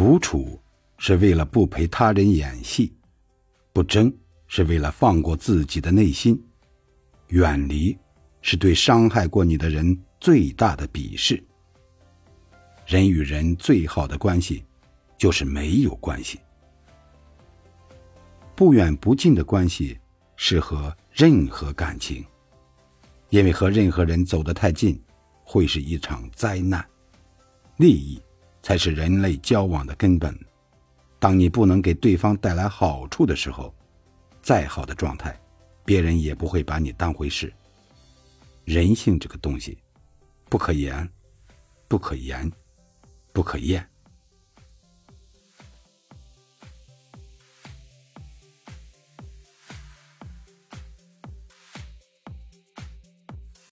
独处是为了不陪他人演戏，不争是为了放过自己的内心，远离是对伤害过你的人最大的鄙视。人与人最好的关系，就是没有关系。不远不近的关系适合任何感情，因为和任何人走得太近，会是一场灾难。利益才是人类交往的根本。当你不能给对方带来好处的时候，再好的状态，别人也不会把你当回事。人性这个东西，不可言，不可言。不可厌。